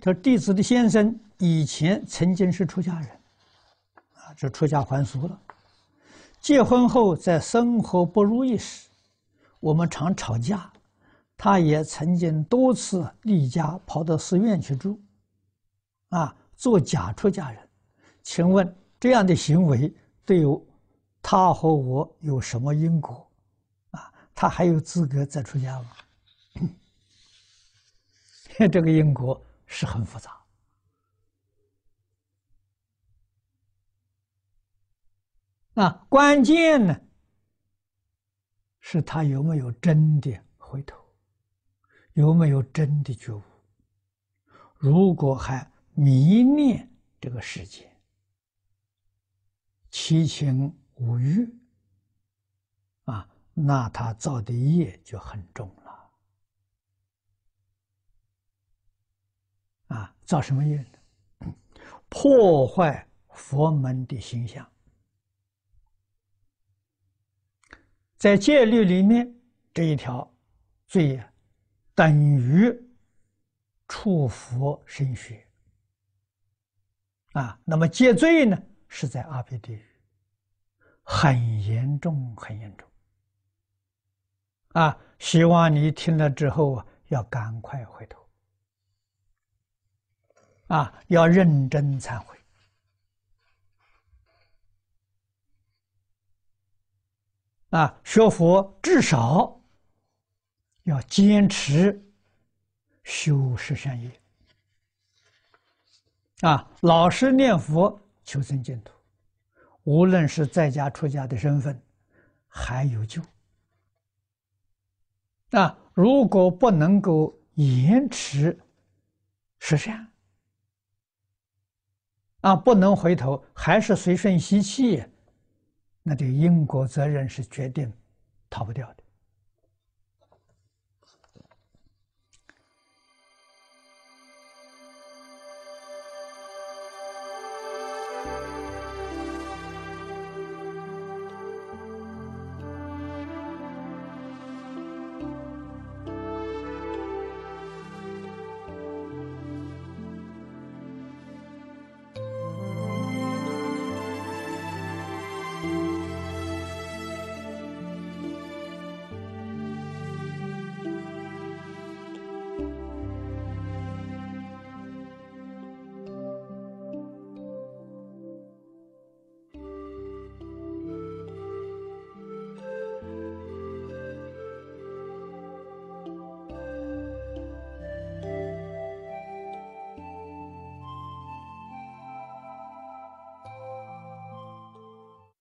这弟子的先生以前曾经是出家人，啊，这出家还俗了。结婚后在生活不如意时，我们常吵架，他也曾经多次离家跑到寺院去住，啊，做假出家人。请问这样的行为对他和我有什么因果？啊，他还有资格再出家吗？这个因果是很复杂那，关键呢是他有没有真的回头，有没有真的觉悟。如果还迷恋这个世界，七情五欲啊，那他造的业就很重了。造什么业呢？破坏佛门的形象。在戒律里面，这一条罪等于触佛身血。啊，那么戒罪呢，是在阿鼻地狱，很严重，很严重。啊，希望你听了之后啊，要赶快回头。啊，要认真忏悔。啊，学佛至少要坚持修十善业。啊，老实念佛求生净土，无论是在家出家的身份，还有救。啊，如果不能够延迟十善，啊，不能回头，还是随顺习气，那这因果责任是决定逃不掉的。